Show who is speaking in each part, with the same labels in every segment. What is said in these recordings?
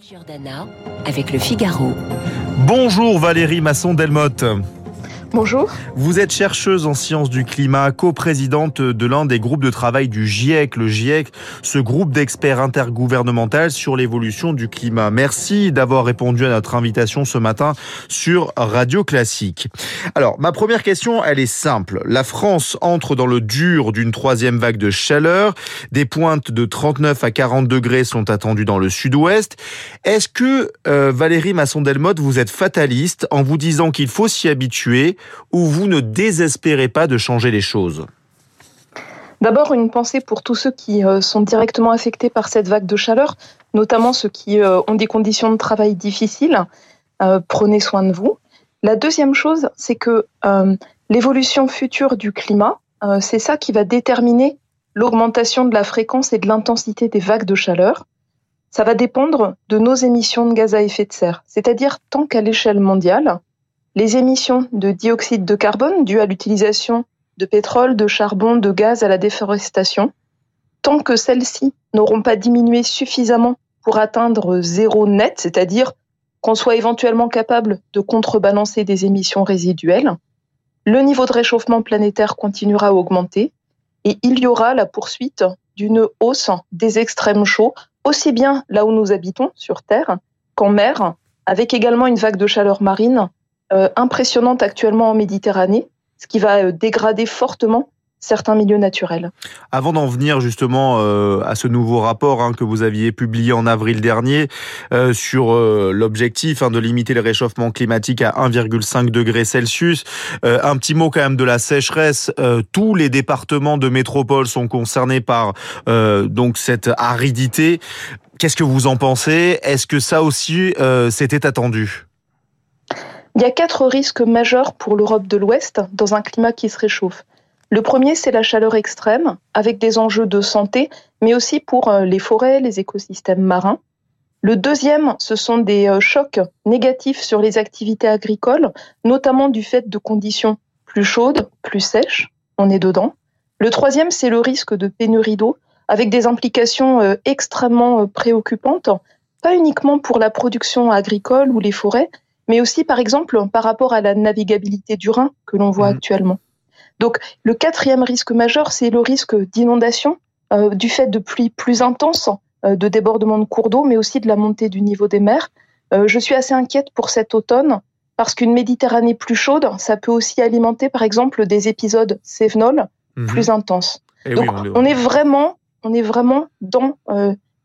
Speaker 1: Giordana avec le Figaro.
Speaker 2: Bonjour Valérie Masson-Delmotte.
Speaker 3: Bonjour.
Speaker 2: Vous êtes chercheuse en sciences du climat, coprésidente de l'un des groupes de travail du GIEC, le GIEC, ce groupe d'experts intergouvernemental sur l'évolution du climat. Merci d'avoir répondu à notre invitation ce matin sur Radio Classique. Alors, ma première question, elle est simple. La France entre dans le dur d'une troisième vague de chaleur. Des pointes de 39 à 40 degrés sont attendues dans le sud-ouest. Est-ce que, euh, Valérie Masson-Delmotte, vous êtes fataliste en vous disant qu'il faut s'y habituer ou vous ne désespérez pas de changer les choses
Speaker 3: D'abord, une pensée pour tous ceux qui euh, sont directement affectés par cette vague de chaleur, notamment ceux qui euh, ont des conditions de travail difficiles. Euh, prenez soin de vous. La deuxième chose, c'est que l'évolution future du climat, c'est ça qui va déterminer l'augmentation de la fréquence et de l'intensité des vagues de chaleur. Ça va dépendre de nos émissions de gaz à effet de serre, c'est-à-dire tant qu'à l'échelle mondiale, les émissions de dioxyde de carbone dues à l'utilisation de pétrole, de charbon, de gaz à la déforestation, tant que celles-ci n'auront pas diminué suffisamment pour atteindre zéro net, c'est-à-dire qu'on soit éventuellement capable de contrebalancer des émissions résiduelles, le niveau de réchauffement planétaire continuera à augmenter et il y aura la poursuite d'une hausse des extrêmes chauds, aussi bien là où nous habitons, sur Terre, qu'en mer, avec également une vague de chaleur marine impressionnante actuellement en Méditerranée, ce qui va euh, dégrader fortement certains milieux naturels.
Speaker 2: Avant d'en venir justement euh, à ce nouveau rapport hein, que vous aviez publié en avril dernier sur l'objectif hein, de limiter le réchauffement climatique à 1,5 degré Celsius, un petit mot quand même de la sécheresse. tous les départements de métropole sont concernés par donc cette aridité. Qu'est-ce que vous en pensez? Est-ce que ça aussi c'était attendu?
Speaker 3: Il y a quatre risques majeurs pour l'Europe de l'Ouest dans un climat qui se réchauffe. Le premier, c'est la chaleur extrême, avec des enjeux de santé, mais aussi pour euh, les forêts, les écosystèmes marins. Le deuxième, ce sont des euh, chocs négatifs sur les activités agricoles, notamment du fait de conditions plus chaudes, plus sèches. On est dedans. Le troisième, c'est le risque de pénurie d'eau, avec des implications euh, extrêmement préoccupantes, pas uniquement pour la production agricole ou les forêts, mais aussi par exemple par rapport à la navigabilité du Rhin que l'on voit mmh. actuellement. Donc le quatrième risque majeur, c'est le risque d'inondation euh, du fait de pluies plus intenses, euh, de débordements de cours d'eau, mais aussi de la montée du niveau des mers. Euh, je suis assez inquiète pour cet automne parce qu'une Méditerranée plus chaude, ça peut aussi alimenter par exemple des épisodes cévenols mmh. plus intenses. Eh Donc on, est vraiment, on est vraiment dans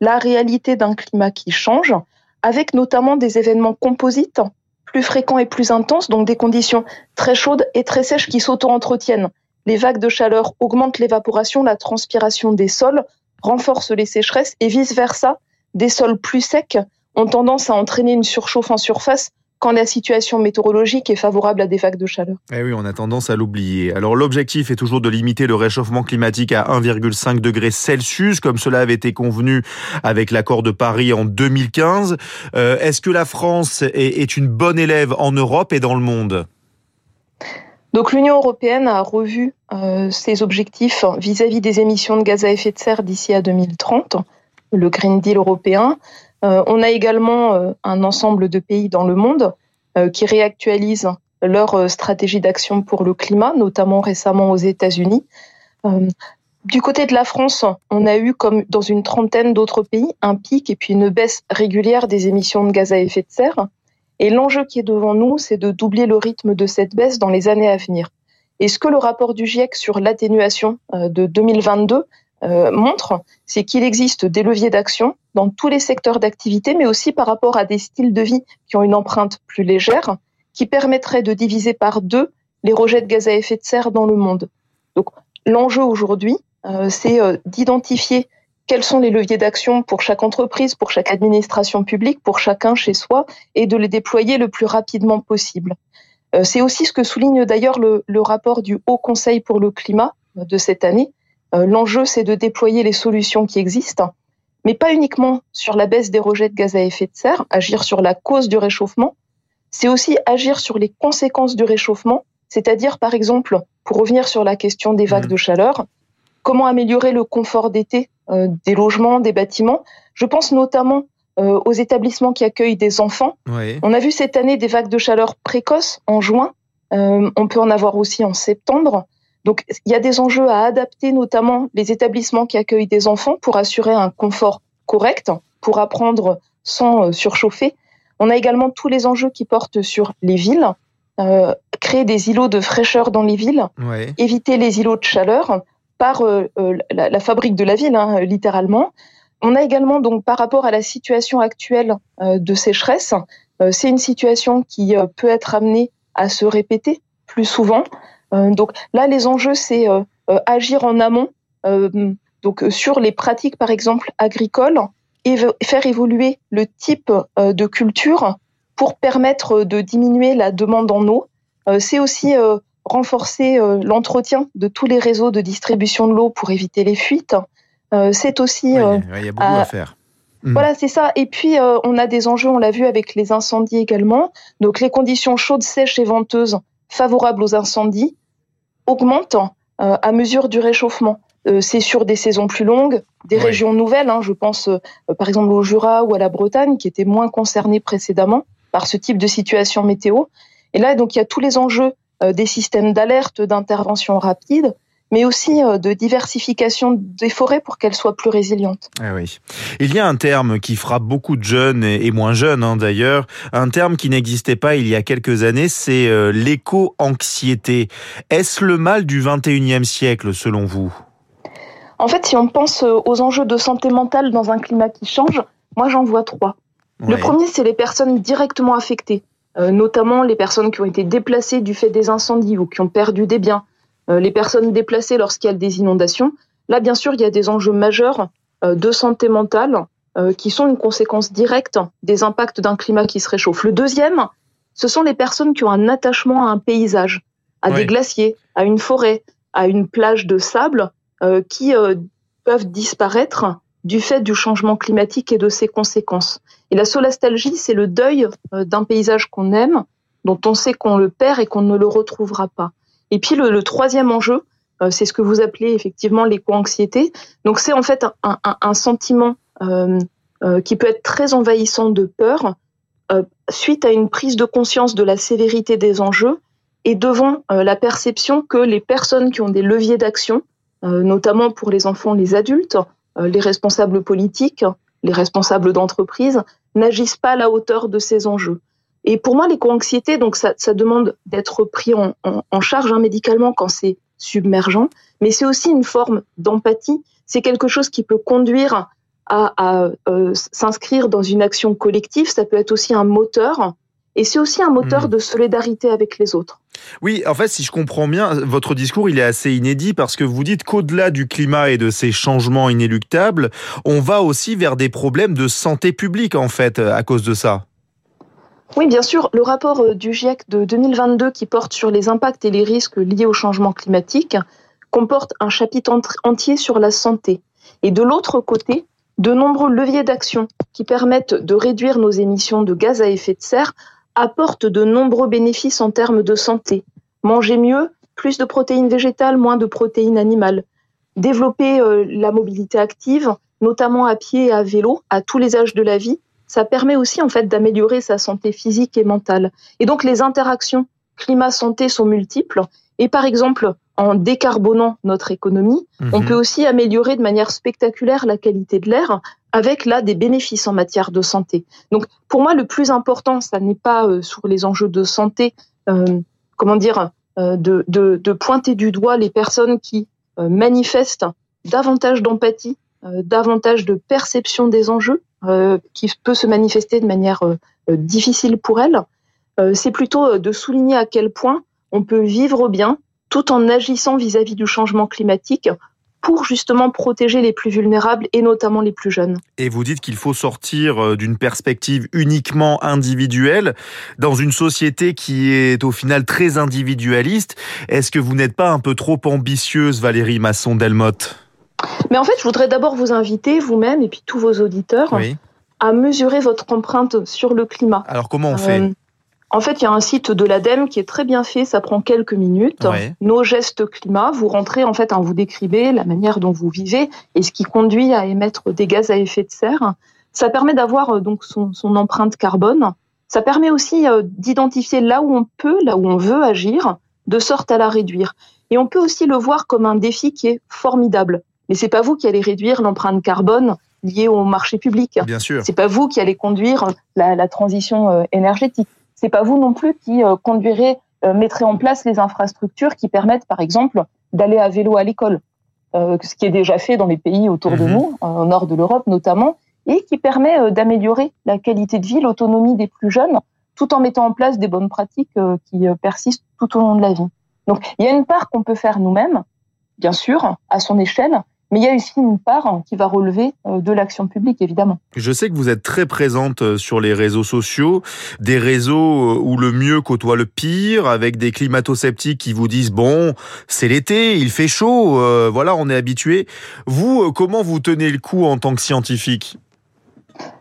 Speaker 3: la réalité d'un climat qui change, avec notamment des événements composites plus fréquents et plus intenses, donc des conditions très chaudes et très sèches qui s'auto-entretiennent. Les vagues de chaleur augmentent l'évaporation, la transpiration des sols, renforcent les sécheresses et vice-versa. Des sols plus secs ont tendance à entraîner une surchauffe en surface quand la situation météorologique est favorable à des vagues de chaleur.
Speaker 2: Eh oui, on a tendance à l'oublier. Alors l'objectif est toujours de limiter le réchauffement climatique à 1,5 degré Celsius, comme cela avait été convenu avec l'accord de Paris en 2015. Euh, est-ce que la France est, une bonne élève en Europe et dans le monde?
Speaker 3: Donc l'Union européenne a revu euh, ses objectifs vis-à-vis des émissions de gaz à effet de serre d'ici à 2030, le Green Deal européen. Euh, on a également euh, un ensemble de pays dans le monde euh, qui réactualisent leur stratégie d'action pour le climat, notamment récemment aux États-Unis. Du côté de la France, on a eu, comme dans une trentaine d'autres pays, un pic et puis une baisse régulière des émissions de gaz à effet de serre. Et l'enjeu qui est devant nous, c'est de doubler le rythme de cette baisse dans les années à venir. Et ce que le rapport du GIEC sur l'atténuation de 2022 euh, montre, c'est qu'il existe des leviers d'action dans tous les secteurs d'activité, mais aussi par rapport à des styles de vie qui ont une empreinte plus légère, qui permettraient de diviser par deux les rejets de gaz à effet de serre dans le monde. Donc l'enjeu aujourd'hui, euh, c'est euh, d'identifier quels sont les leviers d'action pour chaque entreprise, pour chaque administration publique, pour chacun chez soi, et de les déployer le plus rapidement possible. c'est aussi ce que souligne d'ailleurs le, rapport du Haut Conseil pour le climat de cette année, euh, l'enjeu, c'est de déployer les solutions qui existent, mais pas uniquement sur la baisse des rejets de gaz à effet de serre, agir sur la cause du réchauffement, c'est aussi agir sur les conséquences du réchauffement, c'est-à-dire par exemple, pour revenir sur la question des vagues mmh. de chaleur, comment améliorer le confort d'été euh, des logements, des bâtiments. Je pense notamment aux établissements qui accueillent des enfants. On a vu cette année des vagues de chaleur précoces en juin. on peut en avoir aussi en septembre. Donc, il y a des enjeux à adapter, notamment les établissements qui accueillent des enfants pour assurer un confort correct, pour apprendre sans euh, surchauffer. On a également tous les enjeux qui portent sur les villes, euh, créer des îlots de fraîcheur dans les villes, éviter les îlots de chaleur par euh, la, fabrique de la ville, hein, littéralement. On a également donc par rapport à la situation actuelle de sécheresse, c'est une situation qui peut être amenée à se répéter plus souvent. Euh, donc là, les enjeux, c'est euh, euh, agir en amont, donc sur les pratiques, par exemple, agricoles, et faire évoluer le type de culture pour permettre de diminuer la demande en eau. c'est aussi renforcer l'entretien de tous les réseaux de distribution de l'eau pour éviter les fuites. c'est aussi...
Speaker 2: il y a beaucoup à, faire.
Speaker 3: Voilà, c'est ça. Et puis, on a des enjeux, on l'a vu avec les incendies également. Donc, les conditions chaudes, sèches et venteuses favorables aux incendies augmente euh, à mesure du réchauffement. Euh, c'est sur des saisons plus longues, des régions nouvelles, hein, je pense euh, par exemple au Jura ou à la Bretagne, qui étaient moins concernées précédemment par ce type de situation météo. Et là, donc, il y a tous les enjeux des systèmes d'alerte, d'intervention rapide, mais aussi euh, de diversification des forêts pour qu'elles soient plus résilientes.
Speaker 2: Ah oui. Il y a un terme qui frappe beaucoup de jeunes et moins jeunes hein, d'ailleurs, un terme qui n'existait pas il y a quelques années, c'est euh, l'éco-anxiété. Est-ce le mal du 21e siècle selon vous?
Speaker 3: En fait, si on pense euh, aux enjeux de santé mentale dans un climat qui change, moi j'en vois trois. Le premier, c'est les personnes directement affectées, notamment les personnes qui ont été déplacées du fait des incendies ou qui ont perdu des biens, les personnes déplacées lorsqu'il y a des inondations. Là, bien sûr, il y a des enjeux majeurs euh, de santé mentale euh, qui sont une conséquence directe des impacts d'un climat qui se réchauffe. Le deuxième, ce sont les personnes qui ont un attachement à un paysage, à des glaciers, à une forêt, à une plage de sable, qui peuvent disparaître du fait du changement climatique et de ses conséquences. Et la solastalgie, c'est le deuil d'un paysage qu'on aime, dont on sait qu'on le perd et qu'on ne le retrouvera pas. Et puis le, troisième enjeu, euh, c'est ce que vous appelez effectivement l'éco-anxiété. Donc c'est en fait un, sentiment euh, euh, qui peut être très envahissant de peur suite à une prise de conscience de la sévérité des enjeux et devant la perception que les personnes qui ont des leviers d'action, notamment pour les enfants, les adultes, les responsables politiques, les responsables d'entreprise, n'agissent pas à la hauteur de ces enjeux. Et pour moi, l'éco-anxiété, donc ça, ça demande d'être pris en, en, charge hein, médicalement quand c'est submergent, mais c'est aussi une forme d'empathie. C'est quelque chose qui peut conduire à, à euh, s'inscrire dans une action collective. Ça peut être aussi un moteur. Et c'est aussi un moteur mmh. de solidarité avec les autres.
Speaker 2: Oui, en fait, si je comprends bien, votre discours, il est assez inédit parce que vous dites qu'au-delà du climat et de ces changements inéluctables, on va aussi vers des problèmes de santé publique, en fait, à cause de ça.
Speaker 3: Oui, bien sûr. Le rapport euh, du GIEC de 2022 qui porte sur les impacts et les risques liés au changement climatique comporte un chapitre entier sur la santé. Et de l'autre côté, de nombreux leviers d'action qui permettent de réduire nos émissions de gaz à effet de serre apportent de nombreux bénéfices en termes de santé. Manger mieux, plus de protéines végétales, moins de protéines animales. Développer euh, la mobilité active, notamment à pied et à vélo, à tous les âges de la vie, ça permet aussi en fait d'améliorer sa santé physique et mentale. Et donc les interactions climat-santé sont multiples. Et par exemple, en décarbonant notre économie, on mhm. peut aussi améliorer de manière spectaculaire la qualité de l'air avec là des bénéfices en matière de santé. Donc pour moi, le plus important, ça n'est pas euh, sur les enjeux de santé, euh, comment dire, euh, de, de, de, pointer du doigt les personnes qui manifestent davantage d'empathie, davantage de perception des enjeux, qui peut se manifester de manière euh, euh, difficile pour elle, c'est plutôt de souligner à quel point on peut vivre bien tout en agissant vis-à-vis du changement climatique pour justement protéger les plus vulnérables et notamment les plus jeunes.
Speaker 2: Et vous dites qu'il faut sortir d'une perspective uniquement individuelle dans une société qui est au final très individualiste. Est-ce que vous n'êtes pas un peu trop ambitieuse, Valérie Masson-Delmotte?
Speaker 3: Mais en fait, je voudrais d'abord vous inviter, vous-même et puis tous vos auditeurs, à mesurer votre empreinte sur le climat.
Speaker 2: Alors comment on fait euh,
Speaker 3: en fait, il y a un site de l'ADEME qui est très bien fait, ça prend quelques minutes. Nos gestes climat, vous rentrez en fait, hein, vous décrivez la manière dont vous vivez et ce qui conduit à émettre des gaz à effet de serre. Ça permet d'avoir donc son, son, empreinte carbone. Ça permet aussi d'identifier là où on peut, là où on veut agir, de sorte à la réduire. Et on peut aussi le voir comme un défi qui est formidable. Mais c'est pas vous qui allez réduire l'empreinte carbone liée au marché public.
Speaker 2: Bien sûr.
Speaker 3: C'est pas vous qui allez conduire la, la transition énergétique. C'est pas vous non plus qui conduirez euh, mettrait en place les infrastructures qui permettent, par exemple, d'aller à vélo à l'école, euh, ce qui est déjà fait dans les pays autour de mhm. nous, euh, au nord de l'Europe notamment, et qui permet d'améliorer la qualité de vie, l'autonomie des plus jeunes, tout en mettant en place des bonnes pratiques qui persistent tout au long de la vie. Donc, il y a une part qu'on peut faire nous-mêmes, bien sûr, à son échelle, mais il y a aussi une part qui va relever euh, de l'action publique, évidemment.
Speaker 2: Je sais que vous êtes très présente euh, sur les réseaux sociaux, des réseaux euh, où le mieux côtoie le pire, avec des climato-sceptiques qui vous disent bon, c'est l'été, il fait chaud, voilà, on est habitué. Vous, comment vous tenez le coup en tant que scientifique?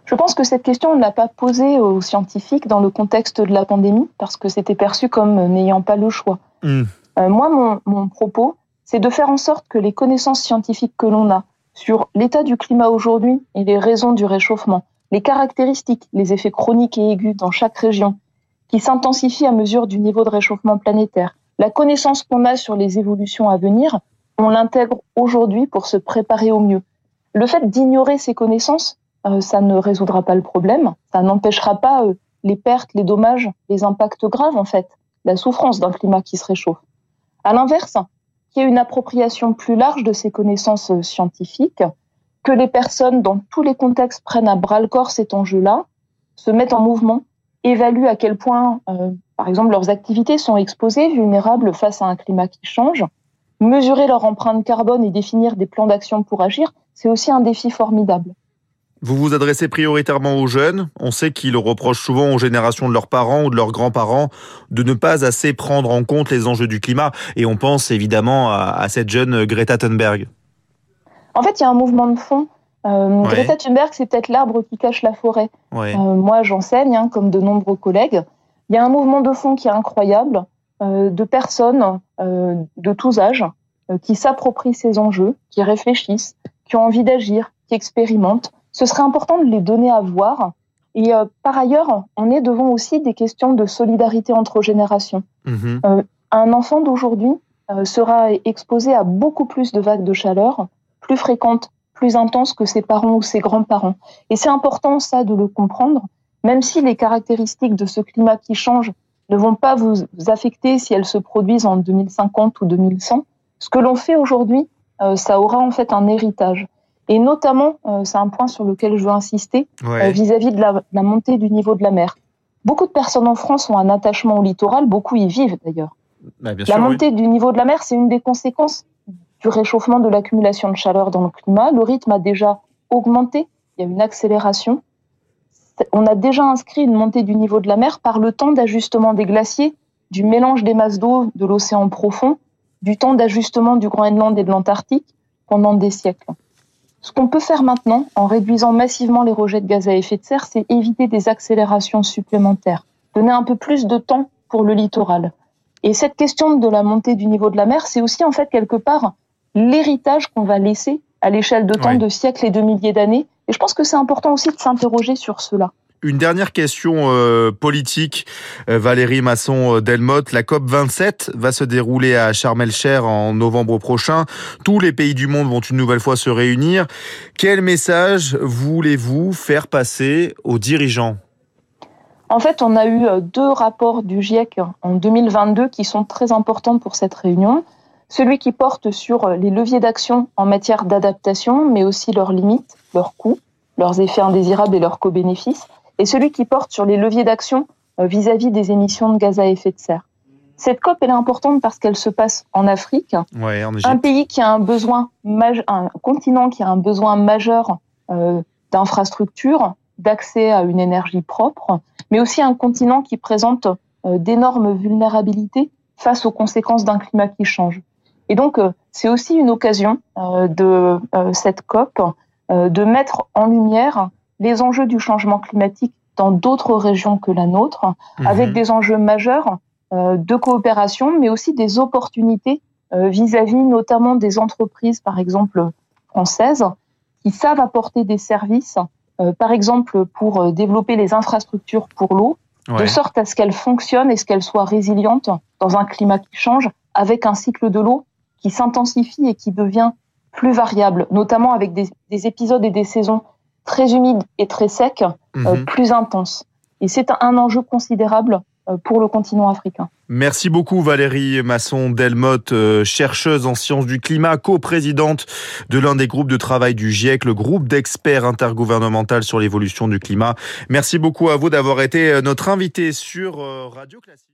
Speaker 3: Je pense que cette question, on ne l'a pas posée aux scientifiques dans le contexte de la pandémie, parce que c'était perçu comme n'ayant pas le choix. Hmm. moi, mon, mon propos, c'est de faire en sorte que les connaissances scientifiques que l'on a sur l'état du climat aujourd'hui et les raisons du réchauffement, les caractéristiques, les effets chroniques et aigus dans chaque région, qui s'intensifient à mesure du niveau de réchauffement planétaire, la connaissance qu'on a sur les évolutions à venir, on l'intègre aujourd'hui pour se préparer au mieux. Le fait d'ignorer ces connaissances, euh, ça ne résoudra pas le problème, ça n'empêchera pas euh, les pertes, les dommages, les impacts graves en fait, la souffrance d'un climat qui se réchauffe. À l'inverse, qu'il y ait une appropriation plus large de ces connaissances scientifiques, que les personnes dans tous les contextes prennent à bras le corps cet enjeu-là, se mettent en mouvement, évaluent à quel point, euh, par exemple, leurs activités sont exposées, vulnérables face à un climat qui change, mesurer leur empreinte carbone et définir des plans d'action pour agir, c'est aussi un défi formidable.
Speaker 2: Vous vous adressez prioritairement aux jeunes. On sait qu'ils reprochent souvent aux générations de leurs parents ou de leurs grands-parents de ne pas assez prendre en compte les enjeux du climat. Et on pense évidemment à, cette jeune Greta Thunberg.
Speaker 3: En fait, il y a un mouvement de fond. Euh, Greta Thunberg, c'est peut-être l'arbre qui cache la forêt. Euh, moi, j'enseigne, hein, comme de nombreux collègues. Il y a un mouvement de fond qui est incroyable, euh, de personnes de tous âges qui s'approprient ces enjeux, qui réfléchissent, qui ont envie d'agir, qui expérimentent ce serait important de les donner à voir. Et euh, par ailleurs, on est devant aussi des questions de solidarité entre générations. Mhm. Euh, un enfant d'aujourd'hui euh, sera exposé à beaucoup plus de vagues de chaleur, plus fréquentes, plus intenses que ses parents ou ses grands-parents. Et c'est important ça de le comprendre, même si les caractéristiques de ce climat qui change ne vont pas vous affecter si elles se produisent en 2050 ou 2100. Ce que l'on fait aujourd'hui, ça aura en fait un héritage. Et notamment, euh, c'est un point sur lequel je veux insister, euh, vis-à-vis de, la, montée du niveau de la mer. Beaucoup de personnes en France ont un attachement au littoral, beaucoup y vivent d'ailleurs. Bah, la montée du niveau de la mer, c'est une des conséquences du réchauffement de l'accumulation de chaleur dans le climat. Le rythme a déjà augmenté, il y a une accélération. On a déjà inscrit une montée du niveau de la mer par le temps d'ajustement des glaciers, du mélange des masses d'eau de l'océan profond, du temps d'ajustement du Groenland et de l'Antarctique pendant des siècles. Ce qu'on peut faire maintenant, en réduisant massivement les rejets de gaz à effet de serre, c'est éviter des accélérations supplémentaires, donner un peu plus de temps pour le littoral. Et cette question de la montée du niveau de la mer, c'est aussi en fait quelque part l'héritage qu'on va laisser à l'échelle de temps de siècles et de milliers d'années. Et je pense que c'est important aussi de s'interroger sur cela.
Speaker 2: Une dernière question euh, politique, euh, Valérie Masson-Delmotte. La COP 27 va se dérouler à Sharm el-Sheikh en novembre prochain. Tous les pays du monde vont une nouvelle fois se réunir. Quel message voulez-vous faire passer aux dirigeants?
Speaker 3: En fait, on a eu euh, deux rapports du GIEC en 2022 qui sont très importants pour cette réunion. Celui qui porte sur les leviers d'action en matière d'adaptation, mais aussi leurs limites, leurs coûts, leurs effets indésirables et leurs co-bénéfices et celui qui porte sur les leviers d'action euh, vis-à-vis des émissions de gaz à effet de serre. Cette COP elle est importante parce qu'elle se passe en Afrique, un pays qui a un besoin un continent qui a un besoin majeur euh, d'infrastructures, d'accès à une énergie propre, mais aussi un continent qui présente euh, d'énormes vulnérabilités face aux conséquences d'un climat qui change. Et donc, c'est aussi une occasion de cette COP de mettre en lumière les enjeux du changement climatique dans d'autres régions que la nôtre, mhm. avec des enjeux majeurs euh, de coopération, mais aussi des opportunités euh, vis-à-vis notamment des entreprises, par exemple françaises, qui savent apporter des services par exemple pour développer les infrastructures pour l'eau, de sorte à ce qu'elles fonctionnent et ce qu'elles soient résilientes dans un climat qui change, avec un cycle de l'eau qui s'intensifie et qui devient plus variable, notamment avec des, épisodes et des saisons très humides et très secs, mhm. plus intenses. Et c'est un enjeu considérable euh, pour le continent africain.
Speaker 2: Merci beaucoup Valérie Masson-Delmotte, euh, chercheuse en sciences du climat, co-présidente de l'un des groupes de travail du GIEC, le groupe d'experts intergouvernemental sur l'évolution du climat. Merci beaucoup à vous d'avoir été euh, notre invité sur Radio Classique.